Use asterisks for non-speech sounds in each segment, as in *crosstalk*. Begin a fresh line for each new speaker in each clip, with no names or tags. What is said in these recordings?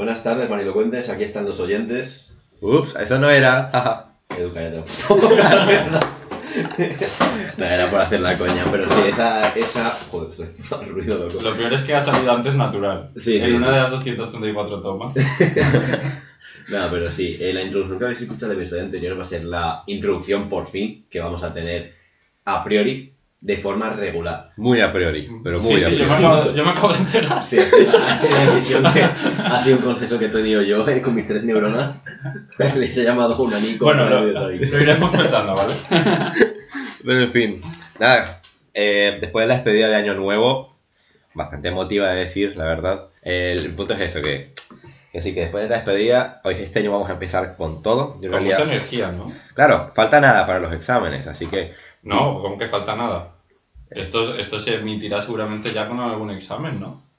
Buenas tardes, Marilocuentes. Aquí están los oyentes.
Ups, eso no era. *laughs*
Edu, cállate. *laughs* no, era por hacer la coña, pero sí, esa... esa... Joder, estoy haciendo ruido loco.
Lo peor es que ha salido antes natural.
Sí, sí,
En una
sí.
de las 234 tomas. *laughs*
No, pero sí, eh, la introducción que habéis escuchado del episodio anterior va a ser la introducción, por fin, que vamos a tener a priori de forma regular.
Muy a priori, pero muy
sí,
a
sí, yo
priori.
me, acabo, yo me acabo de enterar.
Sí, ha sido una decisión que ha sido un consenso que he tenido yo eh, con mis tres neuronas. *laughs* Les he llamado un anico.
Bueno, lo, lo iremos pensando, ¿vale? *laughs*
Pero en fin, nada. eh, después de la despedida de Año Nuevo, bastante emotiva de decir, la verdad. El, el punto es eso, que, que sí, que después de la despedida, hoy este año vamos a empezar con todo. Yo
Con
realidad-
mucha energía, ¿no?
Claro, falta nada para los exámenes, así que
No, como que falta nada. Esto, esto se emitirá seguramente ya con algún examen, ¿no?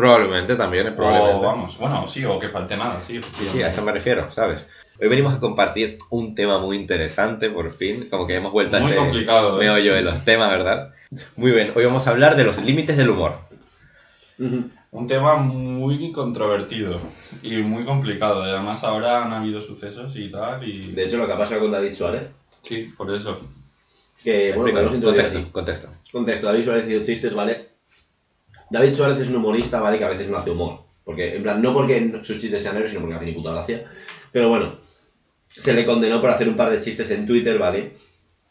probablemente también, probablemente.
O vamos, bueno, sí, o que falte nada, sí,
Sí, a eso me refiero, ¿sabes? Hoy venimos a compartir un tema muy interesante, por fin. Como que hemos vuelto
Muy
a este
complicado, ¿eh?
meollo de los temas, ¿verdad? Muy bien, hoy vamos a hablar de los límites del humor.
Un tema muy controvertido y muy complicado. Además, ahora han habido sucesos y tal, y...
De hecho, lo que ha pasado con David Suárez,
Sí, por eso.
Que bueno, podemos
contexto, contexto.
Contexto, David Suárez hizo chistes, ¿vale? David Suárez es un humorista, ¿vale? Que a veces no hace humor. Porque, en plan, no porque sus chistes sean negros, sino porque no hace ni puta gracia. Pero bueno, se le condenó por hacer un par de chistes en Twitter, ¿vale?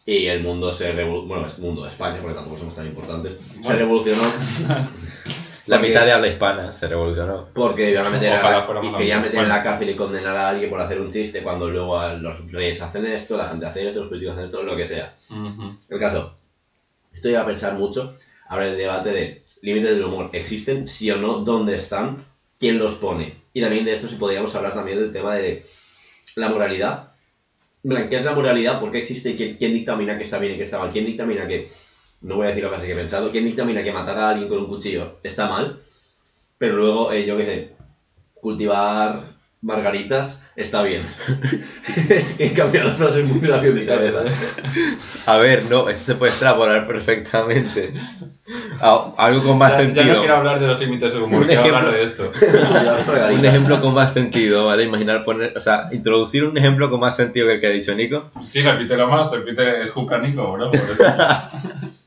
Y el mundo se revolucionó. Bueno, es mundo de España, porque tampoco somos tan importantes. Se
Bueno.
revolucionó *laughs*
La
Porque-
mitad de habla hispana se revolucionó.
porque iban a meter, a
Ojalá
y querían meter en la cárcel y condenar a alguien por hacer un chiste cuando luego los reyes hacen esto, la gente hace esto, los políticos hacen esto, lo que sea. El caso, esto iba a pensar mucho. Ahora el debate de límites del humor, ¿existen? Sí o no, ¿dónde están? ¿Quién los pone? Y también de esto si podríamos hablar también del tema de la moralidad. ¿Qué es la moralidad? ¿Por qué existe? ¿Quién, quién dictamina que está bien y que está mal? ¿Quién dictamina que, no voy a decir la frase que he pensado, ¿quién dictamina que matar a alguien con un cuchillo está mal? Pero luego, eh, yo qué sé, cultivar margaritas está bien. *laughs* es que he cambiado la frase muy rápido en mi cabeza.
A ver, no, esto se puede extrapolar perfectamente. A- algo con más
Ya, ya
sentido.
no quiero hablar de los límites del humor,
Un
quiero
ejemplo.
hablar de esto. *laughs*
Un ejemplo con más sentido, ¿vale? Imaginar poner, o sea, introducir un ejemplo con más sentido que el que ha dicho Nico.
Sí, repítelo más, repite, es Nico, bro. *laughs*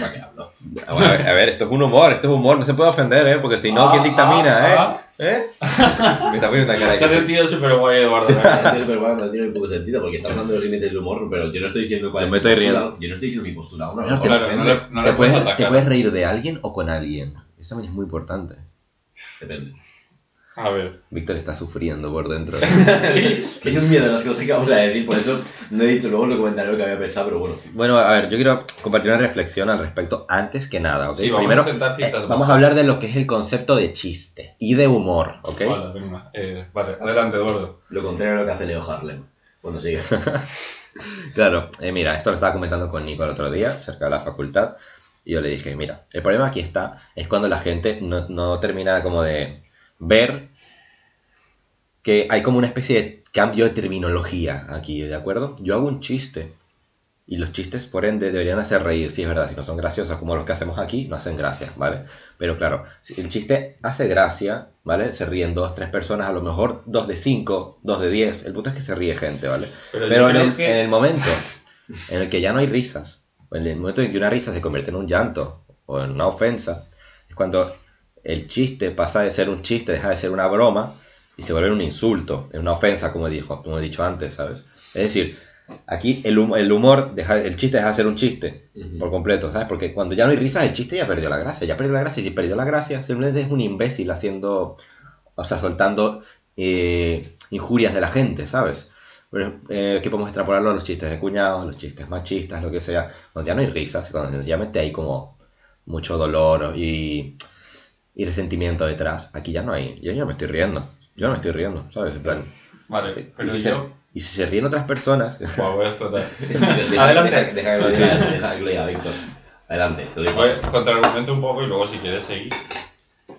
¿Para qué hablo?
A ver, a ver, esto es un humor, esto es humor, no se puede ofender, ¿eh? Porque si no,
Ah,
¿quién dictamina,
ah,
eh? ¿Eh? *laughs* Me está poniendo una cara *laughs*
Se ha sentido súper guay, Eduardo.
Tío, pero bueno, no tiene poco sentido porque está hablando de los límites del humor, pero yo no estoy diciendo cuál
Yo
es
me
mi
estoy
postura.
riendo.
Yo no estoy diciendo mi postura. Una
Claro,
mejor
Claro, no le, no
te, puedes,
puedes
te puedes reír de alguien o con alguien. Eso también es muy importante.
Depende.
A ver.
Víctor está sufriendo por dentro. *laughs*
Sí. *laughs*
Tengo un miedo de las cosas que vamos a decir, por eso no he dicho, luego lo comentaré lo que había pensado, pero bueno.
Bueno, a ver, yo quiero compartir una reflexión al respecto antes que nada, ¿ok?
Sí, vamos
Primero,
a sentar
eh,
ciertas
vamos a hablar de lo que es el concepto de chiste y de humor, ¿ok?
Vale, venga. Eh, vale, adelante, Eduardo.
Lo contrario a lo que hace Leo Harlem. Cuando sigue. *laughs*
Claro, eh, mira, esto lo estaba comentando con Nico el otro día, cerca de la facultad, y yo le dije, mira, el problema aquí está, es cuando la gente no, no termina como de ver que hay como una especie de cambio de terminología aquí, ¿de acuerdo? Yo hago un chiste, y los chistes, por ende, deberían hacer reír, si es verdad, si no son graciosos como los que hacemos aquí, no hacen gracia, ¿vale? Pero claro, si el chiste hace gracia, ¿vale? Se ríen dos, tres personas, a lo mejor dos de cinco, dos de diez, el punto es que se ríe gente, ¿vale?
Pero,
en el,
que...
en el momento en el que ya no hay risas, en el momento en que una risa se convierte en un llanto o en una ofensa, es cuando el chiste pasa de ser un chiste, deja de ser una broma y se vuelve un insulto, una ofensa, como, dijo, como he dicho antes, ¿sabes? Es decir, aquí el, hum- el humor, deja, el chiste deja de ser un chiste por completo, ¿sabes? Porque cuando ya no hay risas, el chiste ya perdió la gracia, ya perdió la gracia, y si perdió la gracia, simplemente es un imbécil haciendo, o sea, soltando eh, injurias de la gente, ¿sabes? Pero, eh, que podemos extrapolarlo a los chistes de cuñados, los chistes machistas, lo que sea. Cuando ya no hay risas, cuando sencillamente hay como mucho dolor y, y resentimiento detrás, aquí ya no hay. Yo ya me estoy riendo. Yo no me estoy riendo, ¿sabes? En plan,
Vale, pero
y, si
yo...
se, y si se ríen otras personas, *laughs*
Buah, voy a explotar. *laughs* Adelante.
Deja, que lo diga,
sí.
Víctor. Adelante, te doy paso.
contraargumento un poco y luego si quieres seguir.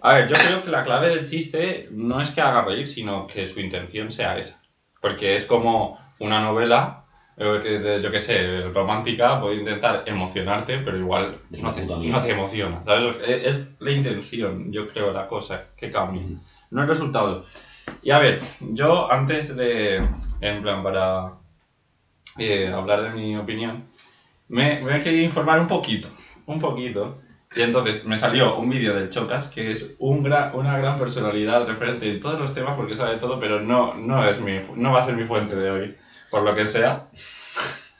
A ver, yo creo que la clave del chiste no es que haga reír, sino que su intención sea esa. Porque es como una novela, yo qué sé, romántica, puede intentar emocionarte, pero igual
Es
no te, no te emociona. ¿sabes? Es es la intención, yo creo, la cosa que cambia. No el resultado. Y a ver, yo antes de, en plan, para eh, hablar de mi opinión, me, me he querido informar un poquito, un poquito. Y entonces me salió un vídeo del Chocas, que es un gran, una gran personalidad referente en todos los temas porque sabe todo, pero no, no, es mi, no va a ser mi fuente de hoy, por lo que sea.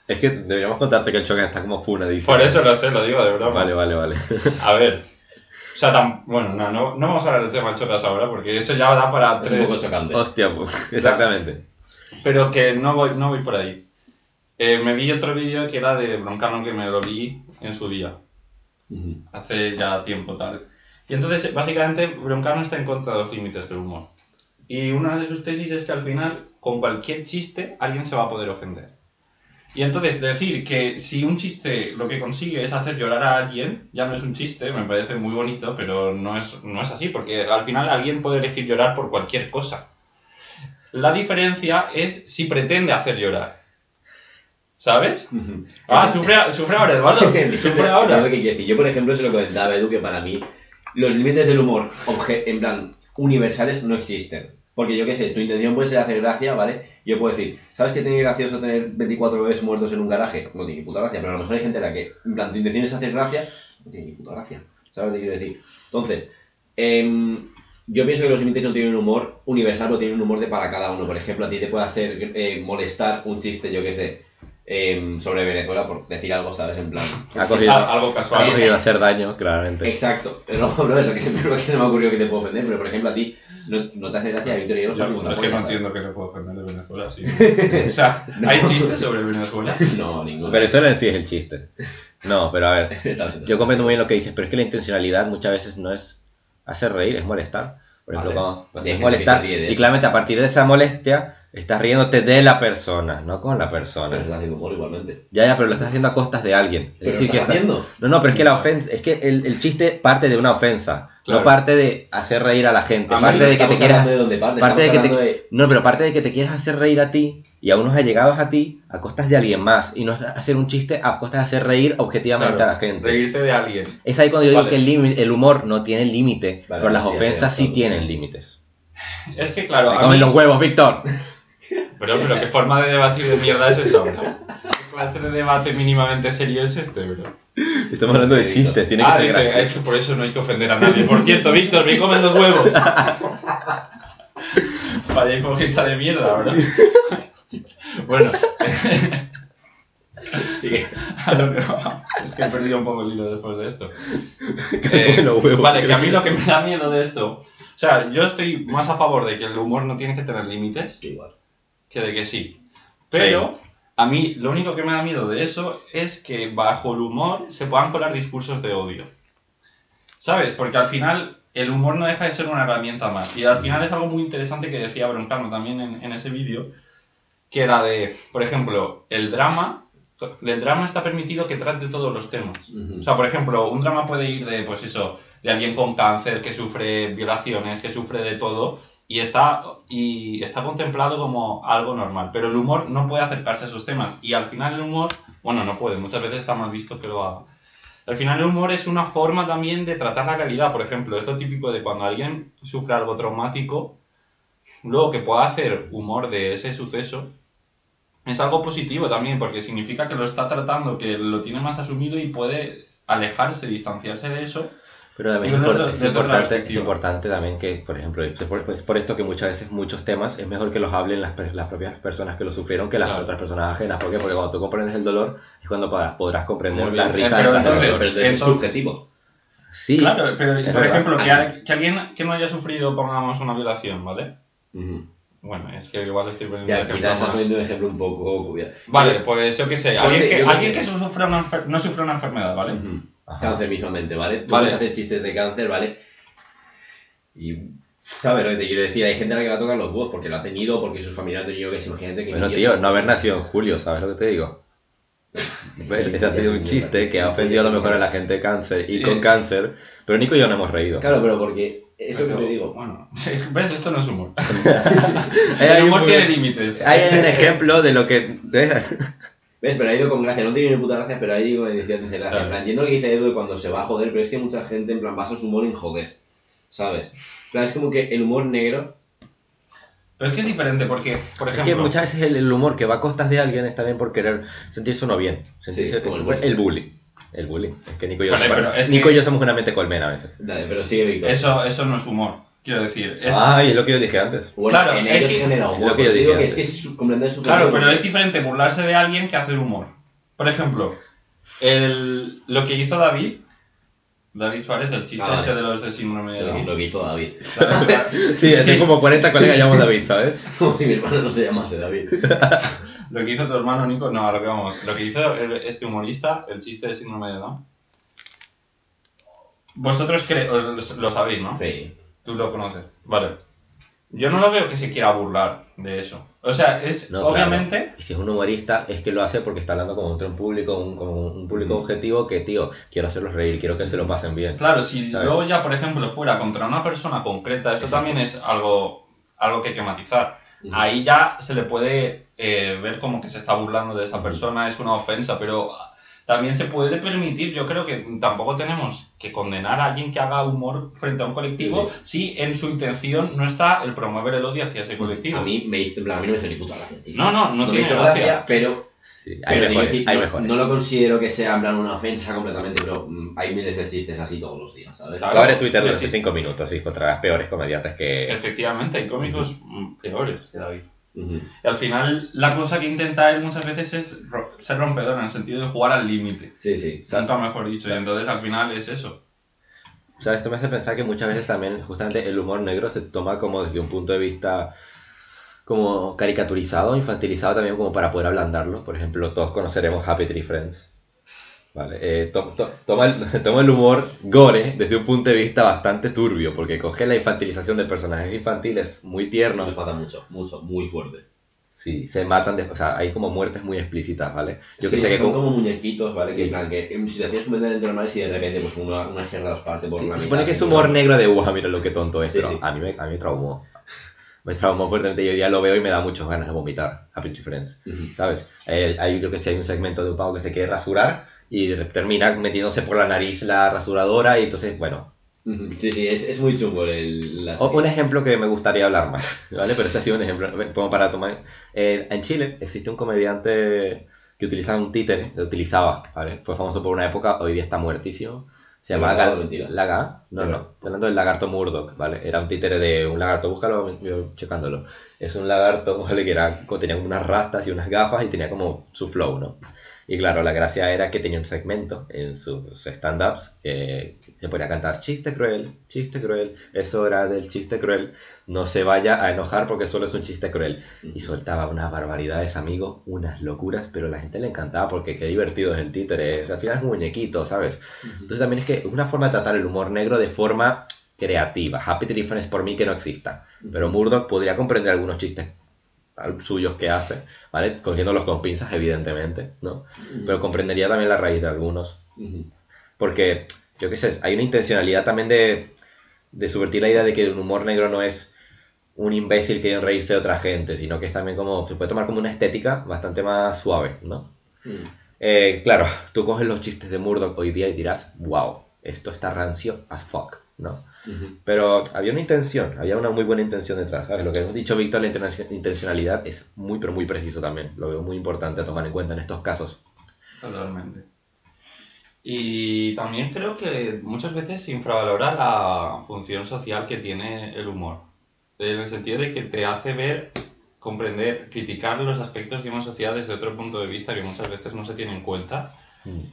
Es que deberíamos contarte que el choque está como funa, dice.
Por eso lo sé, lo digo de broma.
Vale, vale, vale.
A ver. O sea, tan, bueno, no, no, no vamos a hablar del tema del Chocas ahora, porque eso ya da para
Es un
tres.
poco chocante.
Hostia, pues, exactamente.
Pero que no voy, no voy por ahí. Eh, me vi otro vídeo que era de Broncano que me lo vi en su día,
Ujú.
hace ya tiempo tal. Y entonces, básicamente, Broncano está en contra de los límites del humor. Y una de sus tesis es que al final, con cualquier chiste, alguien se va a poder ofender. Y entonces decir que si un chiste lo que consigue es hacer llorar a alguien, ya no es un chiste, me parece muy bonito, pero no es, no es así, porque al final alguien puede elegir llorar por cualquier cosa. La diferencia es si pretende hacer llorar. ¿Sabes? Ah, sufre, sufre ahora, Eduardo. *laughs* Sufre ahora.
que quiero decir? Yo, por ejemplo, se lo comentaba Edu que para mí los límites del humor, en plan, universales, no existen. Porque yo qué sé, tu intención puede ser hacer gracia, ¿vale? Yo puedo decir, ¿sabes qué tiene gracioso tener 24 bebés muertos en un garaje? No tiene ni puta gracia, pero a lo mejor hay gente a la que, en plan, tu intención es hacer gracia, no tiene ni puta gracia. ¿Sabes lo que quiero decir? Entonces, em, yo pienso que los límites no tienen un humor universal, pero tienen un humor de para cada uno. Por ejemplo, a ti te puede hacer eh, molestar un chiste, yo qué sé, em, sobre Venezuela, por decir algo, ¿sabes? En plan,
Ha
Sí,
cogido,
algo
ha
casual.
cogido hacer daño, claramente.
Exacto. No, no *laughs* es lo que, se, lo que se me ha ocurrido que te puedo ofender, pero por ejemplo a ti no, no te hace gracia Víctor y yo la
es que no entiendo que le puedo ofender de Venezuela, sí. *laughs* O sea, ¿hay chistes sobre Venezuela?
No, ninguno.
Pero eso en sí es el chiste. No, pero a ver, *laughs* yo comprendo muy bien lo que dices, pero es que la intencionalidad muchas veces no es hacer reír, es molestar. Por ejemplo,
Vale.
cuando, cuando
Hay
es molestar,
que
y claramente a partir de esa molestia, estás riéndote de la persona, no con la
Pero
persona.
estás haciendo humor igualmente.
Ya, ya, pero lo estás haciendo a costas de alguien. Es
Pero
decir,
lo
que
estás
estás-
haciendo.
No, no, pero es que la ofensa, es que el, el chiste parte de una ofensa,
Claro.
no parte de hacer reír a la gente,
A mí
parte de que te quieras
de dónde parte,
parte de que te,
de-
no, pero parte de que te quieras hacer reír a ti y a unos allegados a ti a costas de alguien más y no hacer un chiste a costas de hacer reír objetivamente
Claro,
a la gente.
Reírte de alguien.
Es ahí cuando yo digo
Vale.
que el, el humor no tiene límite,
Vale,
pero las
sí,
ofensas
sí,
tienen límites. *laughs*
Es que, claro,
Me comen
mí-
los huevos, Víctor. *laughs*
Pero, pero, ¿qué forma de debatir de mierda es esa, bro? ¿Qué clase de debate mínimamente serio es este, bro?
Estamos hablando de chistes, tiene que
ah,
ser
dice,
gracioso.
es que por eso no hay que ofender a nadie. Por cierto, Víctor, me comen los huevos. *laughs* Vaya hipócrita de mierda, bro. bueno,
Sigue.
a lo que vamos. Es que he perdido un poco el hilo después de esto. Eh, vale, que a mí
que-
lo que me da miedo de esto. O sea, yo estoy más a favor de que el humor no tiene que tener límites
Igual.
que de que sí. Pero a mí lo único que me da miedo de eso es que bajo el humor se puedan colar discursos de odio. ¿Sabes? Porque al final el humor no deja de ser una herramienta más. Y al final es algo muy interesante que decía Broncano también en, en ese vídeo, que era de, por ejemplo, el drama. El drama está permitido que trate todos los temas.
Ujú.
O sea, por ejemplo, un drama puede ir de, pues eso, de alguien con cáncer que sufre violaciones, que sufre de todo, y está, y está contemplado como algo normal. Pero el humor no puede acercarse a esos temas. Y al final el humor, bueno, no puede, muchas veces está mal visto que lo haga. Al final el humor es una forma también de tratar la realidad. Por ejemplo, es lo típico de cuando alguien sufre algo traumático, luego que pueda hacer humor de ese suceso, es algo positivo también, porque significa que lo está tratando, que lo tiene más asumido y puede alejarse, distanciarse de eso.
Pero también es, impor- es importante, es importante también que, por ejemplo, es por, es por esto que muchas veces muchos temas es mejor que los hablen las, las propias personas que lo sufrieron que las
Claro.
otras personas ajenas. ¿Por qué? Porque cuando tú comprendes el dolor es cuando podrás, podrás comprender la risa
pero
de
entonces-.
Pero entonces es subjetivo.
Sí,
Claro, pero por
verdad.
ejemplo, que, que alguien que no haya sufrido, pongamos una violación, ¿vale?
Ujú.
Bueno, es que igual estoy poniendo
Ya,
un ejemplo
quizás poniendo un ejemplo un poco cubierto.
Vale, pues yo qué sé, alguien que, alguien
sé.
que sufra una no sufre una enfermedad, ¿vale?
Cáncer mismamente, ¿vale? Tú
Vale.
puedes hacer chistes de cáncer, ¿vale? Y sabes lo que te quiero decir. Hay gente a la que la tocan los huevos porque lo ha tenido, porque sus familiares han tenido que se imagínate que.
Bueno, tío, no haber nacido en julio, ¿sabes lo que te digo? ¿Ves? Ese ha sido un chiste que ha ofendido a lo mejor a la gente de cáncer y con cáncer, pero Nico y yo no hemos reído.
Claro, pero porque. Eso
Pero,
que te digo.
Bueno, *laughs* es- ¿ves? Esto no es humor. *laughs* El *laughs* humor tiene límites.
Ahí hay un ejemplo de lo que... ¿ves?
Pero ha ido con gracia. No tiene ni puta gracia, pero ha ido con edición de gracia.
Claro.
En plan, entiendo lo que dice Edu de cuando se va a joder, pero es que mucha gente en plan basa su humor en joder. ¿Sabes? Plan, es como que el humor negro
Pero es que es diferente porque, por
Es
ejemplo...
que muchas veces el, el humor que va a costas de alguien está bien por querer sentirse uno bien. Sentirse
Sí, como el bullying.
el bully. El bully. Es que Nico y yo,
Vale, pero es
Nico
que-
y yo somos una mente colmena a veces.
Dale, pero sigue Víctor.
Eso, eso no es humor, quiero decir. Es,
Ay, es lo que yo dije antes.
Bueno,
Claro,
en
es
ellos
que-
genera
es
humor.
lo que yo dije
que es
antes.
que es su- comprender su
Claro, pero es diferente burlarse de alguien que hacer humor. Por ejemplo, el, lo que hizo David, David Suárez, el chiste
Ah, vale.
este de los de síndrome de
Lo que-
Down.
lo que hizo David. *laughs*
Sí, tengo como 40 colegas *laughs* llamamos David, ¿sabes?
Como si mi hermano no se llamase David. *laughs*
Lo que hizo tu hermano Nico, no, a lo que vamos. Lo que hizo el- este humorista, el chiste de síndrome de Down. Vosotros cre- os- lo sabéis, ¿no?
Sí.
Tú lo conoces. Vale. Yo no lo veo que se quiera burlar de eso. O sea, es
No,
obviamente.
claro. Y si es un humorista, es que lo hace porque está hablando entre un público, un, como un público
Mm.
objetivo que, tío, quiero hacerlos reír, quiero que se lo pasen bien.
Claro, si
¿Sabes?
luego ya, por ejemplo, fuera contra una persona concreta, eso
Exacto.
también es algo, algo que hay que matizar. Ahí ya se le puede eh, ver como que se está burlando de esta persona, es una ofensa, pero también se puede permitir, yo creo que tampoco tenemos que condenar a alguien que haga humor frente a un colectivo si en su intención no está el promover el odio hacia ese colectivo.
A mí me hizo, a mí no me hizo ni puta gracia, tío.
No, no, no
me
tiene
hizo
gracia.
pero,
Sí, hay
pero
mejores,
decir,
hay
no,
mejores.
no lo considero que sea en plan una ofensa completamente, pero mm, hay miles de chistes así todos los días, ¿sabes?
Claro.
Tú abres Twitter durante
sí.
5 minutos y encontrarás peores comediantes que...
Efectivamente, hay cómicos mm, peores que David. Y al final, la cosa que intenta él muchas veces es ro- ser rompedor en el sentido de jugar al límite.
Sí, sí.
Nunca mejor dicho. Y entonces al final es eso.
O sea, esto me hace pensar que muchas veces también justamente el humor negro se toma como desde un punto de vista como caricaturizado, infantilizado también como para poder ablandarlo. Por ejemplo, todos conoceremos Happy Tree Friends. Vale, eh, to- to- toma, el, *laughs* toma el humor gore desde un punto de vista bastante turbio, porque coge la infantilización de personajes infantiles muy tiernos.
Nos mata mucho, mucho, muy fuerte.
Sí, se matan, de- o sea, hay como muertes muy explícitas, ¿vale? Yo
Sí,
que sé que
son
con-
como muñequitos, ¿vale?
Sí.
Que en plan, que en situaciones completamente normales y de repente pues una, una sierra los parte por
Sí,
la
se supone que es humor negro de, wow, mira lo que tonto es, pero a mí me, a mí me traumó. Me traumó fuertemente, yo ya lo veo y me da muchas ganas de vomitar, Happy Tree Friends,
Ujú.
¿sabes? Eh, hay, yo que sé, hay un segmento de un pavo que se quiere rasurar y termina metiéndose por la nariz la rasuradora y entonces, bueno.
Sí, sí, es, es muy chungo el, la.
Un ejemplo que me gustaría hablar más, *laughs* ¿vale? Pero este ha sido un ejemplo, como para tomar... Eh, en Chile existe un comediante que utilizaba un títere, lo utilizaba, ¿vale? Fue famoso por una época, hoy día está muertísimo. Se
¿De
llamaba Gal-? Laga, no,
¿De
no, estoy hablando del lagarto Murdoch, ¿vale? Era un títere de un lagarto, búscalo, yo checándolo. Es un lagarto, ¿vale? Que era, tenía unas rastas y unas gafas y tenía como su flow, ¿no? Y claro, la gracia era que tenía un segmento en sus stand-ups que se ponía a cantar chiste cruel, chiste cruel, es hora del chiste cruel, no se vaya a enojar porque solo es un chiste cruel. Y soltaba unas barbaridades, amigo, unas locuras, pero a la gente le encantaba porque qué divertido es el títere, es- al final es un muñequito, ¿sabes? Entonces también es que es una forma de tratar el humor negro de forma creativa. Happy Tree Friends por mí que no exista, pero Murdoch podría comprender algunos chistes suyos que hace, ¿vale? Cogiéndolos con pinzas, evidentemente, ¿no? Pero comprendería también la raíz de algunos. Porque, yo qué sé, hay una intencionalidad también de, de subvertir la idea de que el humor negro no es un imbécil queriendo reírse de otra gente, sino que es también como, se puede tomar como una estética bastante más suave, ¿no? Eh, claro, tú coges los chistes de Murdoch hoy día y dirás, wow, esto está rancio as fuck, ¿no?
Ujú.
Pero había una intención, había una muy buena intención detrás. ¿sabes? Lo que hemos dicho, Víctor, la intencionalidad es muy, pero muy preciso también. Lo veo muy importante a tomar en cuenta en estos casos.
Totalmente. Y también creo que muchas veces se infravalora la función social que tiene el humor. En el sentido de que te hace ver, comprender, criticar los aspectos de una sociedad desde otro punto de vista que muchas veces no se tiene en cuenta.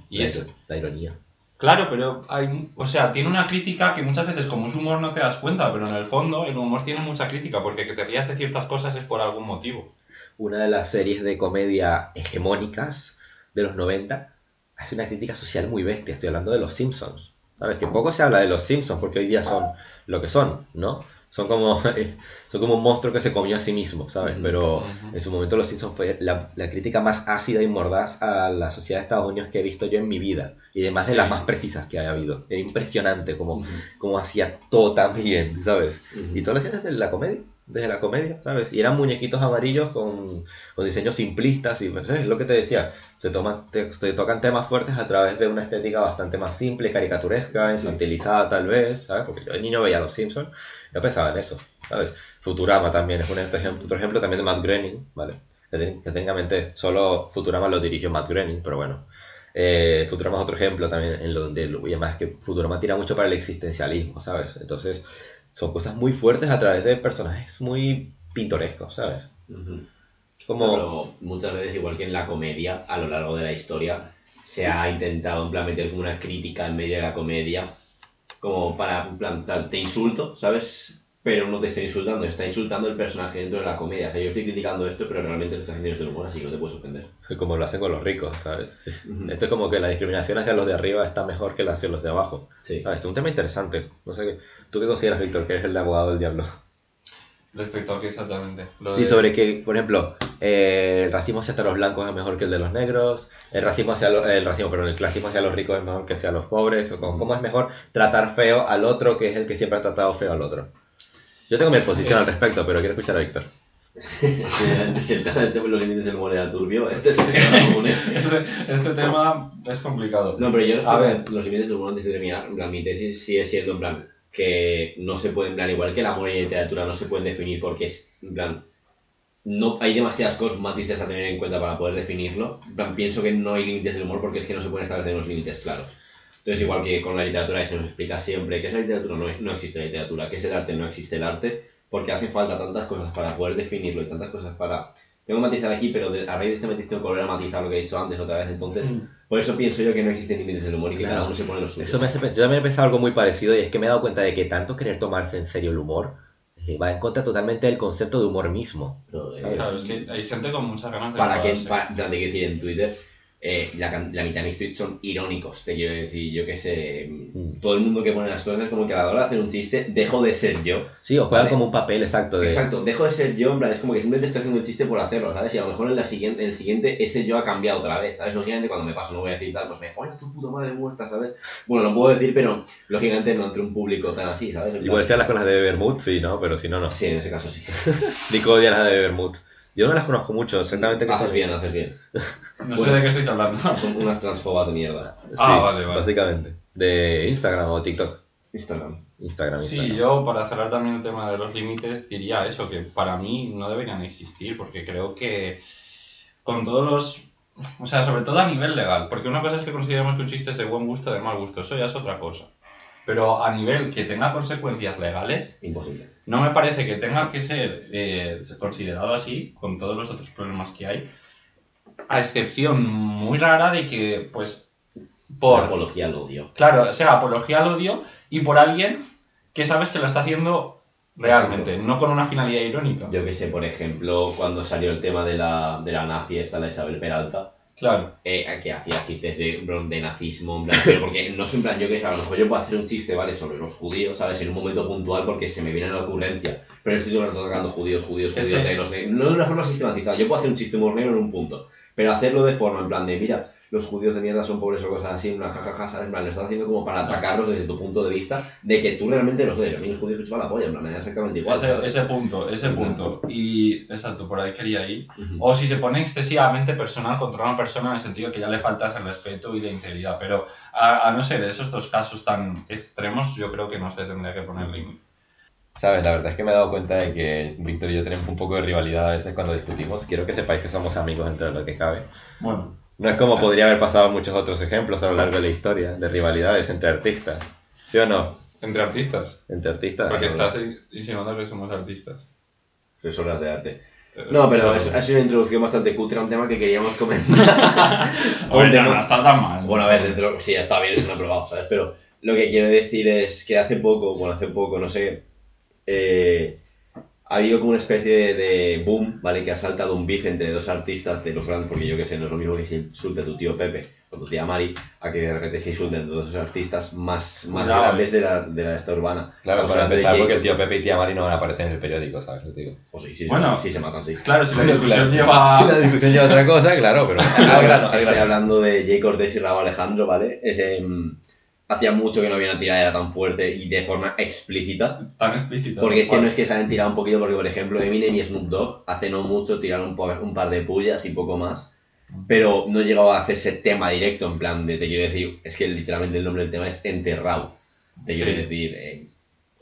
Y
la,
eso.
la ironía.
Claro, pero hay, o sea, tiene una crítica que muchas veces como es humor no te das cuenta, pero en el fondo el humor tiene mucha crítica, porque que te rías de ciertas cosas es por algún motivo.
Una de las series de comedia hegemónicas de los 90 hace una crítica social muy bestia. Estoy hablando de los Simpsons. ¿Sabes? Que poco se habla de los Simpsons porque hoy día son lo que son, ¿no? Son como, *laughs* son como un monstruo que se comió a sí mismo, ¿sabes? Pero en su momento los Simpsons fue la, la crítica más ácida y mordaz a la sociedad de Estados Unidos que he visto yo en mi vida. Y además de
Sí.
las más precisas que haya habido. Era impresionante como,
Ujú.
como hacía todo tan bien, ¿sabes?
Ujú.
Y todo lo hacía desde la comedia. Desde la comedia, ¿sabes? Y eran muñequitos amarillos con, con diseños simplistas y pues, es lo que te decía, se, toman, te- se tocan temas fuertes a través de una estética bastante más simple, caricaturesca, infantilizada tal vez, ¿sabes? Porque yo de niño veía a Los Simpsons, yo pensaba en eso, ¿sabes? Futurama también es un otro ejemplo, otro ejemplo también de Matt Groening, ¿vale? Que, que técnicamente solo Futurama lo dirigió Matt Groening, pero bueno. Eh, Futurama es otro ejemplo también en lo donde, y además que Futurama tira mucho para el existencialismo, ¿sabes? Entonces son cosas muy fuertes a través de personajes muy pintorescos, ¿sabes?
Ujú.
Como...
Pero muchas veces, igual que en la comedia, a lo largo de la historia, se ha intentado en plan meter como una crítica en medio de la comedia, como para, en plan, te insulto, ¿sabes? Pero no te está insultando, está insultando el personaje dentro de la comedia. O sea, yo estoy criticando esto, pero realmente lo estás haciendo desde el humor, así que no te puedes ofender.
Como lo hacen con los ricos, ¿sabes? Sí. Esto es como que la discriminación hacia los de arriba está mejor que la hacia los de abajo.
Sí.
¿Sabes? Es un tema interesante. No sé, qué- ¿tú qué consideras, Víctor, que eres el abogado del diablo?
Respecto a qué exactamente. Lo
Sí,
de-
sobre que, por ejemplo, eh, el racismo hacia los blancos es mejor que el de los negros, el racismo hacia lo- el racismo, perdón, el clasismo hacia los ricos es mejor que hacia los pobres, o como- cómo es mejor tratar feo al otro que es el que siempre ha tratado feo al otro. Yo tengo mi posición al
Es-
respecto, pero quiero escuchar a Víctor. *laughs*
si el tema de los límites del humor era turbio, este es el *laughs* tema común, ¿eh?
Este, este tema es complicado.
No, pero yo
A
a
ver.
los límites del humor antes de terminar, en plan, mi tesis sigue siendo en plan que no se puede, en plan, igual que el amor y la literatura no se pueden definir porque es, en plan, no hay demasiadas cosas, matices a tener en cuenta para poder definirlo. En plan, pienso que no hay límites del humor porque es que no se pueden establecer unos límites claros. Entonces, igual que con la literatura, se nos explica siempre qué es la literatura, no, no existe la literatura, qué es el arte, no existe el arte, porque hacen falta tantas cosas para poder definirlo y tantas cosas para... Tengo que matizar aquí, pero de- a raíz de este matiz tengo que volver a matizar lo que he dicho antes otra vez, entonces...
Mm.
Por eso pienso yo que no existen límites del humor y que
Claro.
cada uno se pone los suyos.
Eso me hace, yo también he pensado algo muy parecido y es que me he dado cuenta de que tanto querer tomarse en serio el humor eh, va en contra totalmente del concepto de humor mismo.
Pero, eh.
Claro, es que hay gente con muchas ganas de
para que, para, decir, en Twitter, eh, la, la mitad de mis tweets son irónicos, te quiero decir, yo que sé,
Mm.
todo el mundo que pone las cosas es como que a la hora de hacer un chiste, dejo de ser yo.
Sí, o juegan
Vale.
como un papel exacto de...
Exacto, dejo de ser yo, en plan, es como que simplemente estoy haciendo el chiste por hacerlo, ¿sabes? Y a lo mejor en, la siguiente, en el siguiente ese yo ha cambiado otra vez, ¿sabes? Lógicamente cuando me paso no voy a decir tal, pues me hola tu puta madre muerta, ¿sabes? Bueno, lo puedo decir, pero lógicamente no entre un público tan así, ¿sabes?
Igual sean las con las de Bermud, sí, ¿no? Pero si no, no.
Sí, en ese caso sí. *laughs*
Nico odia las de Bermud. Yo no las conozco mucho, exactamente qué
Haces
son.
bien, haces bien. *laughs*
No sé de qué estáis hablando. *laughs*
Son unas transfobas de mierda.
Sí,
Ah, vale, vale.
Básicamente. De Instagram o TikTok.
Instagram.
Instagram,
Sí,
Instagram.
yo para cerrar también el tema de los límites diría eso, que para mí no deberían existir, porque creo que con todos los... O sea, sobre todo a nivel legal, porque una cosa es que consideremos que un chiste es de buen gusto o de mal gusto, eso ya es otra cosa. Pero a nivel que tenga consecuencias legales,
Imposible.
No me parece que tenga que ser eh, considerado así, con todos los otros problemas que hay, a excepción muy rara de que, pues,
Por apología al odio.
Claro, sea apología al odio y por alguien que sabes que lo está haciendo realmente, no con una finalidad irónica.
Yo que sé, por ejemplo, cuando salió el tema de la, de la nazi, esta, la Isabel Peralta,
Claro,
eh, que hacía chistes de, de nazismo, en plan, pero porque no es en plan, yo que sé, a lo mejor yo puedo hacer un chiste, ¿vale? Sobre los judíos, ¿sabes? En un momento puntual porque se me viene a la ocurrencia, pero estoy todo el rato tocando judíos, judíos, judíos,
Ese-
negros, negros, no de una forma sistematizada, yo puedo hacer un chiste humor negro en un punto, pero hacerlo de forma, en plan de, mira, los judíos de mierda son pobres o cosas así, una jajaja, ¿sabes? En plan, lo estás haciendo como para atacarlos desde tu punto de vista de que tú realmente los odias. A mí los judíos me chupan la polla, en plan, me da exactamente igual,
ese,
¿sabes?
ese punto, ese punto. Y, exacto, por ahí quería ir. O si se pone excesivamente personal contra una persona en el sentido que ya le faltas el respeto y la integridad. Pero a, a no ser esos dos casos tan extremos, yo creo que no se tendría que poner límite.
Sabes, la verdad es que me he dado cuenta de que Víctor y yo tenemos un poco de rivalidad a veces cuando discutimos. Quiero que sepáis que somos amigos entre lo que cabe.
Bueno,
No es como podría haber pasado muchos otros ejemplos a lo largo de la historia de rivalidades entre artistas. ¿Sí o no?
entre artistas.
Entre artistas.
Porque
¿no?
estás insinuando que somos artistas.
Tres horas de arte.
Eh,
No, pero es, ha sido una introducción bastante cutre a un tema que queríamos comentar. *laughs*
Oye,
tema-
no está tan mal.
Bueno, a ver, dentro, sí, está bien, es un aprobado, ¿sabes? Pero lo que quiero decir es que hace poco, bueno, hace poco, no sé, eh, ha habido como una especie de, de boom, ¿vale? Que ha saltado un beef entre dos artistas de los grandes, porque yo que sé, no es lo mismo que se insulte a tu tío Pepe o tu tía Mari, a que de repente se insulten dos esos artistas más, más grandes de la, de la esta urbana.
Claro,
Estamos
para empezar, porque el tío Pepe y tía Mari no van a aparecer en el periódico, ¿sabes? Lo digo.
O sí, sí,
Bueno.
sí, sí se matan, sí.
Claro, si la discusión
Claro.
lleva... *laughs*
La discusión lleva otra cosa, claro, pero *laughs* al grano, al
Estoy hablando de Jay Cortés y Raúl Alejandro, ¿vale? Ese, mm, hacía mucho que no había una tiradera tan fuerte y de forma explícita.
Tan explícito.
Porque es que no es que se hayan tirado un poquito, porque por ejemplo Eminem y Snoop Dogg hace no mucho tiraron un, po- un par de pullas y poco más. Pero no llegaba a hacerse tema directo, en plan de, te quiero decir, es que literalmente el nombre del tema es enterrado. Te
Sí.
quiero decir, eh,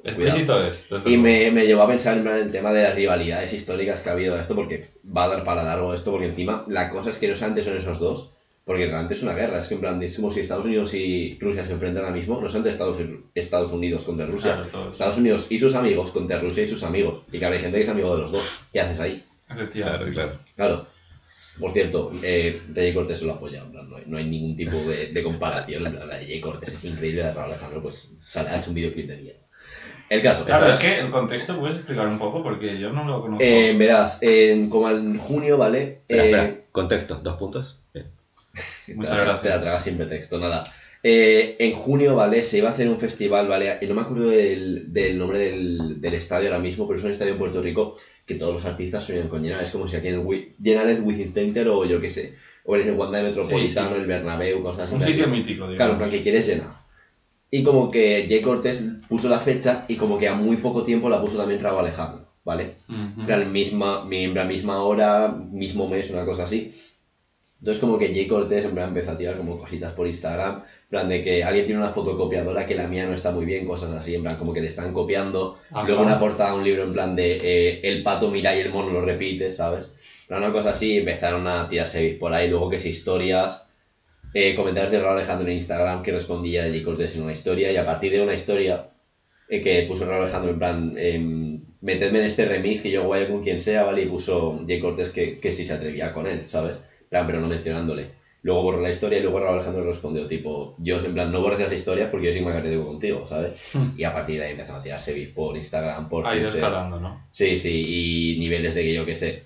Explícito es.
y me, me llevó a pensar en el tema de las rivalidades históricas que ha habido de esto, porque va a dar para largo esto, porque encima la cosa es que no solamente son esos dos, porque realmente es una guerra, es que en plan, es como si Estados Unidos y Rusia se enfrentan ahora mismo, no solamente Estados, Estados Unidos contra Rusia,
Claro.
Estados Unidos y sus amigos contra Rusia y sus amigos, y que hay gente que es amigo de los dos, ¿qué haces ahí?
Claro, claro.
Claro. Por cierto, eh, Jay Cortés se lo apoya, en plan, no hay, no hay ningún tipo de, de comparación, en plan, la de Jay Cortés es increíble, la de Raúl Alejandro, pues sale, ha hecho un videoclip de mierda. El caso.
Claro,
el
es que el contexto puedes explicar un poco porque yo no lo conozco.
Eh, verás, en- como en junio, ¿vale?
Espera,
Eh,
espera. Contexto, dos puntos. *laughs*
Muchas
la-
gracias.
Te la tragas sin pretexto, nada. Eh, en junio, ¿vale? Se iba a hacer un festival, ¿vale? Y no me acuerdo del, del nombre del, del estadio ahora mismo, pero es un estadio en Puerto Rico que todos los artistas sueñan con llenar. Es como si aquí en el el Within Center o yo qué sé, o en el Wanda Metropolitano,
Sí, sí.
el Bernabéu, cosas así.
un sitio mítico, digamos.
Claro, plan que quieres llenar. Y como que Jay Cortés puso la fecha y como que a muy poco tiempo la puso también Raúl Alejandro, ¿vale?
Ujú.
En plan, misma, plan, misma hora, mismo mes, una cosa así. Entonces como que Jay Cortés en plan empezó a tirar como cositas por Instagram, en plan de que alguien tiene una fotocopiadora que la mía no está muy bien, cosas así, en plan como que le están copiando.
Ajá.
Luego una portada de un libro en plan de eh, el pato mira y el mono lo repite, ¿sabes? Plan, una cosa así, empezaron a tirarse por ahí, luego que si historias, eh, comentarios de Raúl Alejandro en Instagram que respondía a Jay Cortés en una historia y a partir de una historia eh, que puso Raúl Alejandro en plan, em, metedme en este remix que yo guayo con quien sea, ¿vale? Y puso Jay Cortés que, que si se atrevía con él, ¿sabes? Plan, pero no mencionándole. Luego borró la historia y luego Raúl Alejandro respondió, tipo, yo en plan, no borres las historias porque yo sí me agradezco contigo, ¿sabes?
Hmm.
Y a partir de ahí empezaron a tirarse bif por Instagram, por
ido
Twitter.
escalando, ¿no?
Sí, sí, y niveles de que yo qué sé.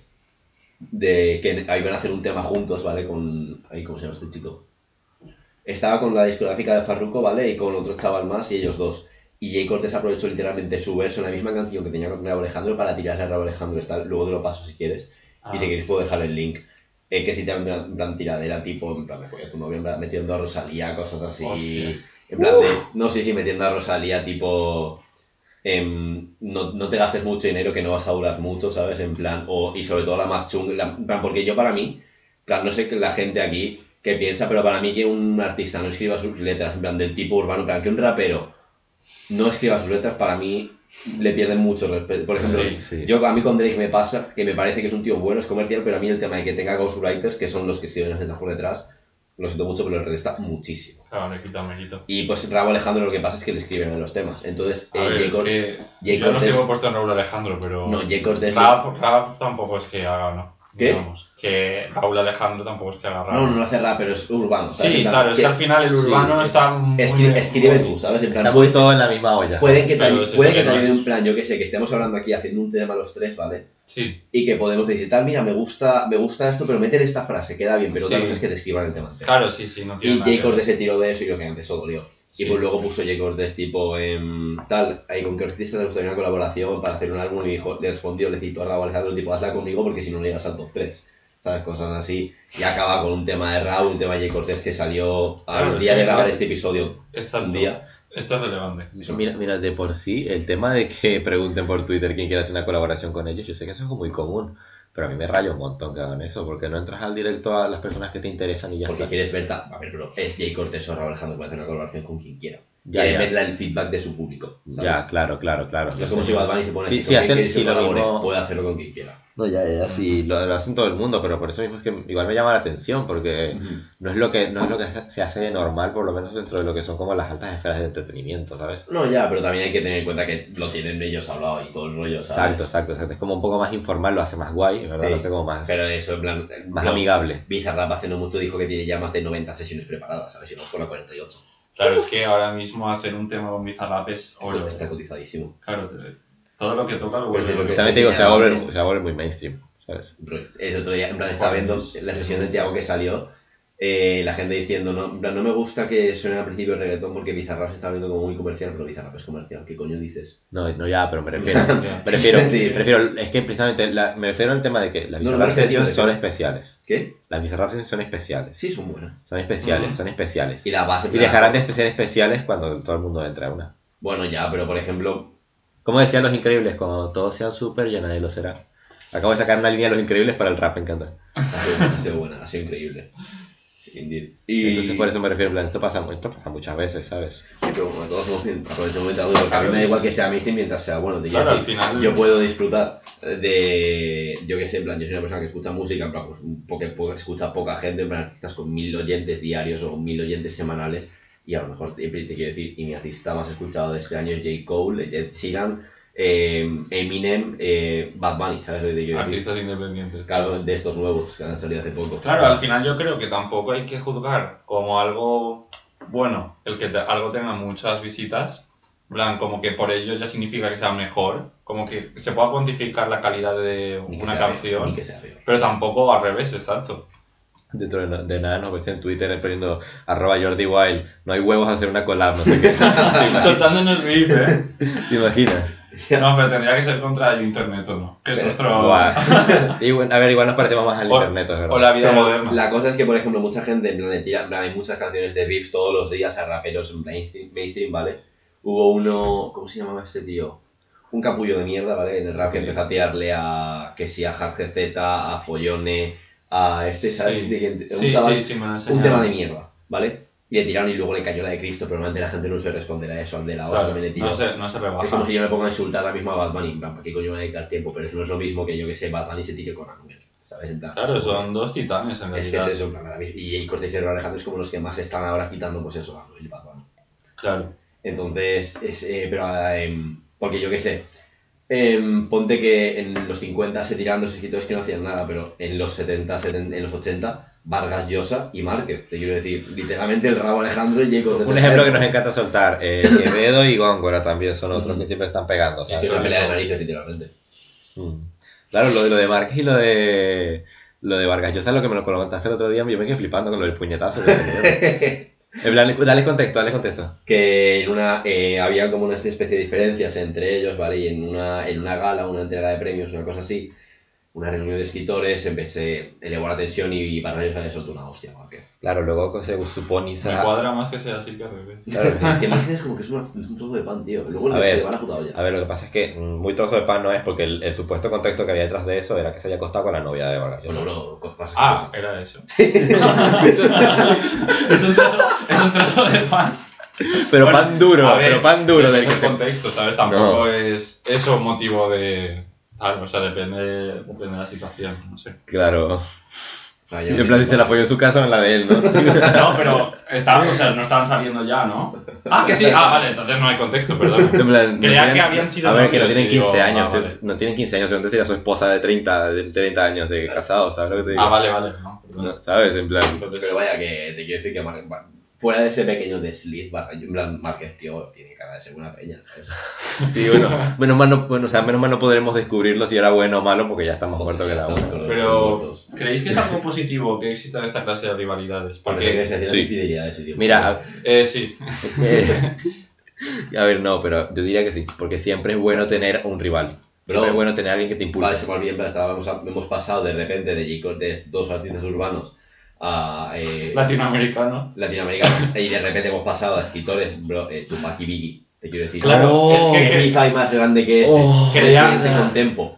De que ahí van a hacer un tema juntos, ¿vale? Con. Ay, ¿Cómo se llama este chico? Estaba con la discográfica de Farruko, ¿vale? Y con otro chaval más y ellos dos. Y Jay Cortés aprovechó literalmente su verso en la misma canción que tenía con Raúl Alejandro para tirarle a Raúl Alejandro. Está, luego te lo paso si quieres.
Ah.
Y si queréis puedo dejar el link. Eh, que si te plan, en plan tiradera, tipo, en plan, me fui a tu novio, plan, metiendo a Rosalía, cosas así.
Hostia.
En plan de, no sé si metiendo a Rosalía, tipo, em, no, no te gastes mucho dinero que no vas a durar mucho, ¿sabes? En plan, o, y sobre todo la más chunga, la- en plan, porque yo para mí, plan, no sé que la gente aquí que piensa, pero para mí que un artista no escriba sus letras, en plan, del tipo urbano, en plan, que un rapero no escriba sus letras, para mí le pierden mucho respeto. Por ejemplo,
Sí,
sí.
yo a mí con Drake me pasa que me parece que es un tío bueno, es comercial, pero a mí el tema de que tenga ghostwriters, que son los que escriben las letras por detrás, lo siento mucho, pero le resta muchísimo.
Claro, le quita mérito.
Y pues Raúl Alejandro lo que pasa es que le escriben en los temas. Entonces,
A
eh,
ver,
Jay
es que
Jay
yo no
Cortés-
estoy puesto en Raúl Alejandro, pero
No, Jay Cortés...
rap, rap tampoco es que haga, ¿no?
¿Qué?
Digamos, que Raúl Alejandro tampoco es que haga rap.
No, no lo hace rap, pero es urbano. En
Sí,
plan,
claro, es que al final el
sí,
urbano está muy...
escri- escribe tú, ¿sabes? En plan,
Está muy todo en la misma olla.
puede que ay-
es
puede
que
que
no es-
un plan, yo que sé, que estemos hablando aquí haciendo un tema los tres, ¿vale?
Sí,
Y que podemos decir, tal, mira, me gusta, me gusta esto, pero meter esta frase, queda bien, pero otra
Sí.
cosa es que te escriban el tema entero.
claro, sí, sí, no tiene
Y
nada
Jay
que ver.
Cortés se tiró de eso y lógicamente eso dolió.
Sí.
Y pues luego puso Jay Cortés tipo em, tal, ahí con qué artista le gustaría una colaboración para hacer un álbum y dijo, le respondió, le citó a Raúl Alejandro tipo, hazla conmigo porque si no no llegas al top 3. ¿Sabes? Cosas así. Y acaba con un tema de Raúl, un tema de Jay Cortés que salió
Claro,
al
es
día
que-
de grabar este episodio.
Exacto.
Un día.
Esto es relevante.
Mira, mira, de por sí, el tema de que *laughs* pregunten por Twitter quién quiere hacer una colaboración con ellos, yo sé que eso es muy común, pero a mí me raya un montón que hagan eso, porque no entras al directo a las personas que te interesan y ya
Porque
está.
quieres ver, a ver, pero es Jay Cortés o Raúl Alejandro puede hacer una colaboración con quien quiera.
Ya,
Quiere
ya.
ver el feedback de su público. ¿sabes?
Ya, claro, claro, claro.
Es como si Bad Bunny se pone
Sí,
así,
sí,
¿con quién
hacen- sí, lo mismo-
Puede hacerlo con quien quiera.
No, ya, ya, sí, lo, lo hacen todo el mundo, pero por eso mismo es que igual me llama la atención, porque no es lo que, no es lo que se hace de normal, por lo menos dentro de lo que son como las altas esferas de entretenimiento, ¿sabes?
No, ya, pero también hay que tener en cuenta que lo tienen ellos hablado y todo el rollo, ¿sabes?
Exacto, exacto, exacto. Es como un poco más informal, lo hace más guay, ¿verdad?
Sí.
Lo hace como más,
Pero eso, en plan...
más
yo-
amigable.
Bizarrap hace no mucho dijo que tiene ya más de 90 sesiones preparadas, ¿sabes? Y no con la 48.
Claro, es que ahora mismo hacer un tema con Bizarrap es oro.
Está cotizadísimo.
Claro, te- todo lo que toca lo
Pues
vuelve
es lo que-
oro.
También te digo, se va, a volver, se va a volver muy mainstream, ¿sabes?
El otro día, en plan, estaba viendo la sesión de Tiago que salió eh, la gente diciendo, no, en plan, no me gusta que suene al principio el reggaetón porque Bizarrap se está viendo como muy comercial, pero Bizarrap es comercial. ¿Qué coño dices?
No, no, ya, pero me refiero. *laughs* Me refiero,
Sí.
me refiero, es que precisamente la- me refiero al tema de que las
No, no,
Bizarrap
refiero
Sessions
de
son
que-
especiales.
¿Qué?
Las Bizarrap Sessions son especiales.
Sí, son buenas.
Son especiales,
Ujú.
son especiales.
Y la base...
Y dejarán de ser especiales cuando todo el mundo entre a una.
Bueno, ya, pero por ejemplo,
Como decían los increíbles, cuando todos sean super, ya nadie lo será. Acabo de sacar una línea de los increíbles para el rap, me encanta.
ha sido buena, ha sido increíble. Indeed. Y...
Entonces por eso me refiero, en plan, esto pasa, esto pasa muchas veces, ¿sabes?
Sí, pero bueno, todos momento duro, porque a mí me da igual que sea mainstream mientras sea bueno. Te quiero
Claro, al final-
Yo puedo disfrutar de. Yo que sé, en plan, yo soy una persona que escucha música, en plan, pues poco- escucha poca gente, en plan, artistas con mil oyentes diarios o mil oyentes semanales. Y a lo mejor te, te quiero decir, y mi artista más escuchado de este año es J. Cole, Ed Sheeran, eh, Eminem, eh, Bad Bunny, ¿sabes lo que quiero decir?
Artistas independientes.
Claro, de estos nuevos que han salido hace poco.
Claro, al final yo creo que tampoco hay que juzgar como algo bueno el que te- algo tenga muchas visitas. Plan, como que por ello ya significa que sea mejor. Como que se pueda cuantificar la calidad de una canción.
Peor.
Pero tampoco al revés, exacto.
Dentro de, de nada nos ves en Twitter poniendo arroba Jordi Wild, no hay huevos a hacer una collab, no sé qué. *laughs* *laughs*
Soltándonos beef, ¿eh?
¿Te imaginas?
No, pero tendría que ser contra el internet o no. Que es
Pero-
nuestro...
Guau. *laughs* Y bueno, a ver, igual nos parecemos más al
O-
internet, es verdad.
O la vida
Pero
moderna.
La cosa es que, por ejemplo, mucha gente, en plan, le tira, en plan, hay muchas canciones de Vips todos los días a raperos mainstream, mainstream, ¿vale? Hubo uno, ¿cómo se llamaba este tío? Un capullo de mierda, ¿vale? En el rap que empezó a tirarle a, que sí, a Hard GZ, a Follone, a este, ¿sabes?
Sí.
De quién- un
Sí,
chaval-
sí,
tema de mierda, ¿vale? Y le tiraron y luego le cayó la de Cristo, pero normalmente la gente no se responderá a eso, al de la osa
Claro,
le tiró.
no se, no se rebaja.
Es como si yo me ponga a insultar ahora mismo a Bad Bunny, en plan, ¿para qué coño me dedicar tiempo? Pero eso no es lo mismo que yo que sé, Bad Bunny se tire con Anuel, ¿sabes? En plan,
Claro,
como-
son dos titanes en
es que
realidad.
es eso, mismo. y, y Cortés y Alejandro es como los que más están ahora quitando, pues eso, Anuel y Bunny.
Claro.
Entonces, es, eh, pero, em, porque yo qué sé, em, ponte que en los 50 se tiraban dos escritores que no hacían nada, pero en los 70, 70 en los 80, Vargas Llosa y Márquez, te quiero decir, literalmente el Rabo Alejandro y J. Cortés.
Un ejemplo que nos encanta soltar, eh, *coughs* Quevedo y Góngora también son otros que siempre están pegando,
sí, una pelea de narices, literalmente.
Mm. Claro, lo de, lo de Márquez y lo de lo de Vargas Llosa, lo que me lo contaste el otro día, yo me quedé flipando con lo del puñetazo. que *laughs* dale contexto, dale contexto.
que en una eh, había como una especie de diferencias entre ellos, ¿vale? Y en una, en una gala, una entrega de premios, una cosa así, una reunión de escritores, empecé, elevó la tensión y para ellos había soltado una hostia, Márquez.
Claro, luego se suponiza...
Me cuadra más que sea así que.
Claro, *laughs* es que es como que es, una- es un trozo de pan, tío. Luego
A
le- se
ver,
le van a puta olla.
A ver, lo que pasa es que mm, muy trozo de pan no es porque el, el supuesto contexto que había detrás de eso era que se había acostado con la novia de Vargas.
Bueno, no, pasa
Ah, era eso. *laughs* es, un trozo, es un trozo de pan.
Pero
Bueno,
pan duro,
ver,
pero pan duro del que se...
contexto, ¿sabes? Tampoco es eso motivo de... Tal, o sea, depende, depende de la situación, no sé.
Claro.
O sea, ya
Y
no
en plan, se la apoyó en su casa, no en la de él, ¿no? *laughs*
No, pero estaban, o sea, no estaban saliendo ya, ¿no? Ah, que sí. Ah, vale, entonces no hay contexto, perdón.
En plan, *laughs*
Creía
no
que habían sido
A ver, que no tienen
y digo,
15
ah,
años,
vale.
es- no tienen 15 años, antes sería su esposa de 30, de 30 años de casado, ¿sabes lo que te digo?
Ah, vale, vale. No.
No, ¿Sabes? En plan...
Entonces,
Pero vaya, que te quiero decir que fuera de ese pequeño desliz, en plan, Márquez, tío, tiene cara de ser una peña, ¿sabes? *laughs*
Sí, bueno, menos mal no, bueno, o sea, menos mal no podremos descubrirlo si era bueno o malo porque ya estamos muertos que la
los
Pero. ¿creéis que es algo positivo que exista esta clase de rivalidades?
Porque se
sí.
infidelidades, tío.
Mira,
eh, sí,
eh, *laughs* a ver, no, pero yo diría que sí, porque siempre es bueno tener un rival. Siempre es bueno tener a alguien que te
Vale,
impulse.
se me olvidó, pero hemos pasado de repente de, de dos artistas urbanos a eh,
latinoamericano.
latinoamericanos y de repente hemos pasado a escritores, bro, eh, Tupac y Biggie, te quiero decir.
Claro,
Oh,
es que,
¿Qué beef hay más grande que ese?
Oh,
que
crean-
Residente con Tempo.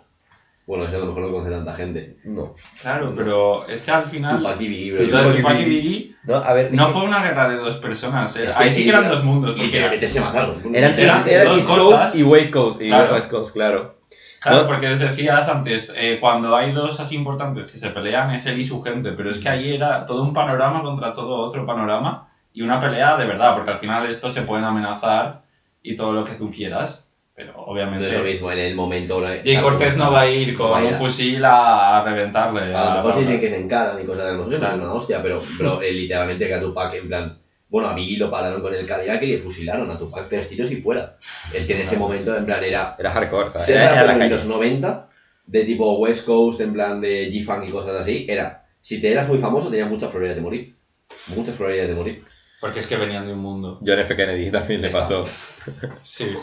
Bueno, ese a lo mejor no lo conoce tanta gente.
No.
Claro, pero es que al final,
Tupac y Biggie, bro.
de
Tupac y Biggie.
Biggie
No, a ver,
no fue una guerra de dos personas. eh. Ahí sí que eran dos mundos. Porque,
literalmente se mataron.
eran,
eran
eran
dos
East. Coast y West Coast, y
Claro.
West Coast, claro.
Claro,
¿No?
porque decías antes, eh, cuando hay dos así importantes que se pelean es él y su gente, pero es que ahí era todo un panorama contra todo otro panorama y una pelea de verdad, porque al final estos se pueden amenazar y todo lo que tú quieras, pero
No
obviamente
es lo mismo en el momento.
Jay Cortés no va a ir con
Vaya.
un fusil a, reventarle.
A lo mejor sí que se encaran y cosas de no sé,
Claro.
una hostia, pero, bro, eh, literalmente que a Tupac, en plan, bueno, a Biggie lo pararon con el Cadillac y le fusilaron a Tupac tres tiros y fuera. Es que en ese momento, en plan, era
Era hardcore, ¿sabes? Era, era la
en los 90, de tipo West Coast, en plan de G-Funk y cosas así, era, si te eras muy famoso tenías muchas probabilidades de morir. Muchas probabilidades de morir.
Porque es que venían de un mundo.
John F. Kennedy también le
Está.
pasó.
Sí. *laughs*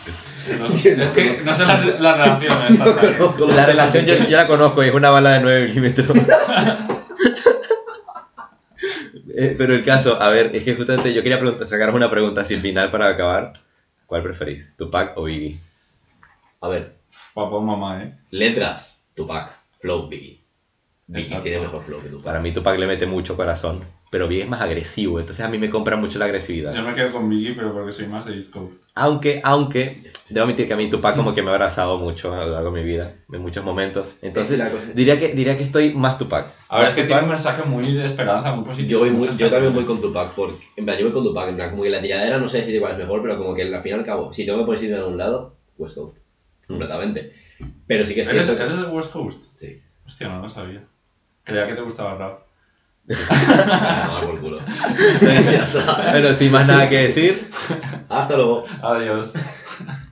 *laughs* No, es que no sé las, las relaciones. *laughs* exactamente.
La relación yo, yo la conozco y es una bala de 9 milímetros. Eh, Pero el caso, a ver, es que justamente yo quería preguntar, sacaros una pregunta así final para acabar. ¿Cuál preferís? ¿Tupac o Biggie?
A ver,
Papá o mamá, ¿eh?
letras, Tupac, flow, Biggie. Biggie
Exacto.
tiene mejor flow que Tupac.
Para mí Tupac le mete mucho corazón, pero Biggie es más agresivo, entonces a mí me compra mucho la agresividad.
Yo me quedo con Biggie, pero porque soy más de East Coast.
Aunque, aunque, debo admitir que a mí Tupac como que me ha abrazado mucho a lo largo de mi vida, en muchos momentos. Entonces, diría que, diría que estoy más Tupac.
A ver, es que
Tupac.
tiene un mensaje muy de esperanza, muy positivo.
Yo, voy muy- yo también voy con Tupac, porque, en plan, yo voy con Tupac, en plan, como que la tiradera no sé decir cuál es mejor, pero como que al fin y al cabo, si tengo que poner sitio en algún lado, West Coast, completamente. Pero sí que es
¿Eres,
cierto
¿Eres
que...
de West Coast?
Sí,
Hostia, no lo sabía. Creía que te gustaba el rap. *laughs*
no, por culo. ya está.
Bueno, sin más nada que decir,
Hasta luego.
Adiós.